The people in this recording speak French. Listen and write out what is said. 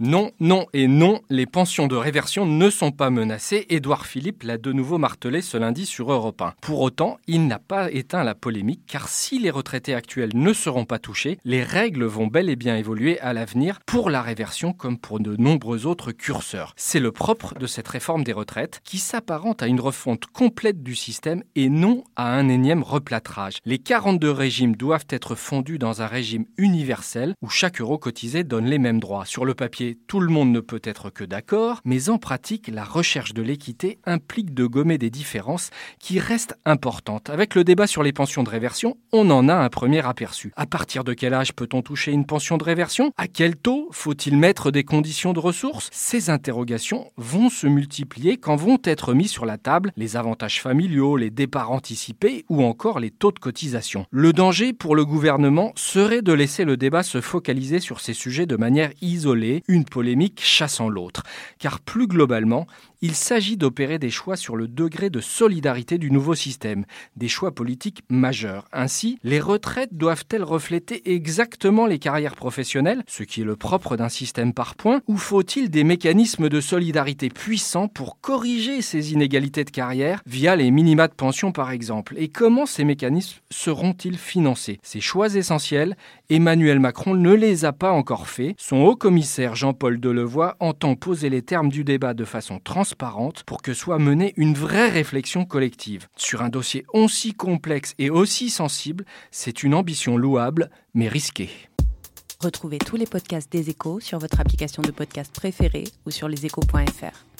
Non, non et non, les pensions de réversion ne sont pas menacées. Édouard Philippe l'a de nouveau martelé ce lundi sur Europe 1. Pour autant, il n'a pas éteint la polémique car si les retraités actuels ne seront pas touchés, les règles vont bel et bien évoluer à l'avenir pour la réversion comme pour de nombreux autres curseurs. C'est le propre de cette réforme des retraites qui s'apparente à une refonte complète du système et non à un énième replâtrage. Les 42 régimes doivent être fondus dans un régime universel où chaque euro cotisé donne les mêmes droits. Sur le papier, tout le monde ne peut être que d'accord, mais en pratique, la recherche de l'équité implique de gommer des différences qui restent importantes. Avec le débat sur les pensions de réversion, on en a un premier aperçu. À partir de quel âge peut-on toucher une pension de réversion? À quel taux? Faut-il mettre des conditions de ressources? Ces interrogations vont se multiplier quand vont être mis sur la table les avantages familiaux, les départs anticipés ou encore les taux de cotisation. Le danger pour le gouvernement serait de laisser le débat se focaliser sur ces sujets de manière isolée, une polémique chassant l'autre. Car plus globalement, il s'agit d'opérer des choix sur le degré de solidarité du nouveau système, des choix politiques majeurs. Ainsi, les retraites doivent-elles refléter exactement les carrières professionnelles, ce qui est le propre d'un système par points, ou faut-il des mécanismes de solidarité puissants pour corriger ces inégalités de carrière via les minima de pension par exemple? Et comment ces mécanismes seront-ils financés? Ces choix essentiels, Emmanuel Macron ne les a pas encore faits. Son haut commissaire Jean-Paul Delevoye entend poser les termes du débat de façon transparente pour que soit menée une vraie réflexion collective. Sur un dossier aussi complexe et aussi sensible, c'est une ambition louable, mais risquée. Retrouvez tous les podcasts des échos sur votre application de podcast préférée ou sur leséchos.fr.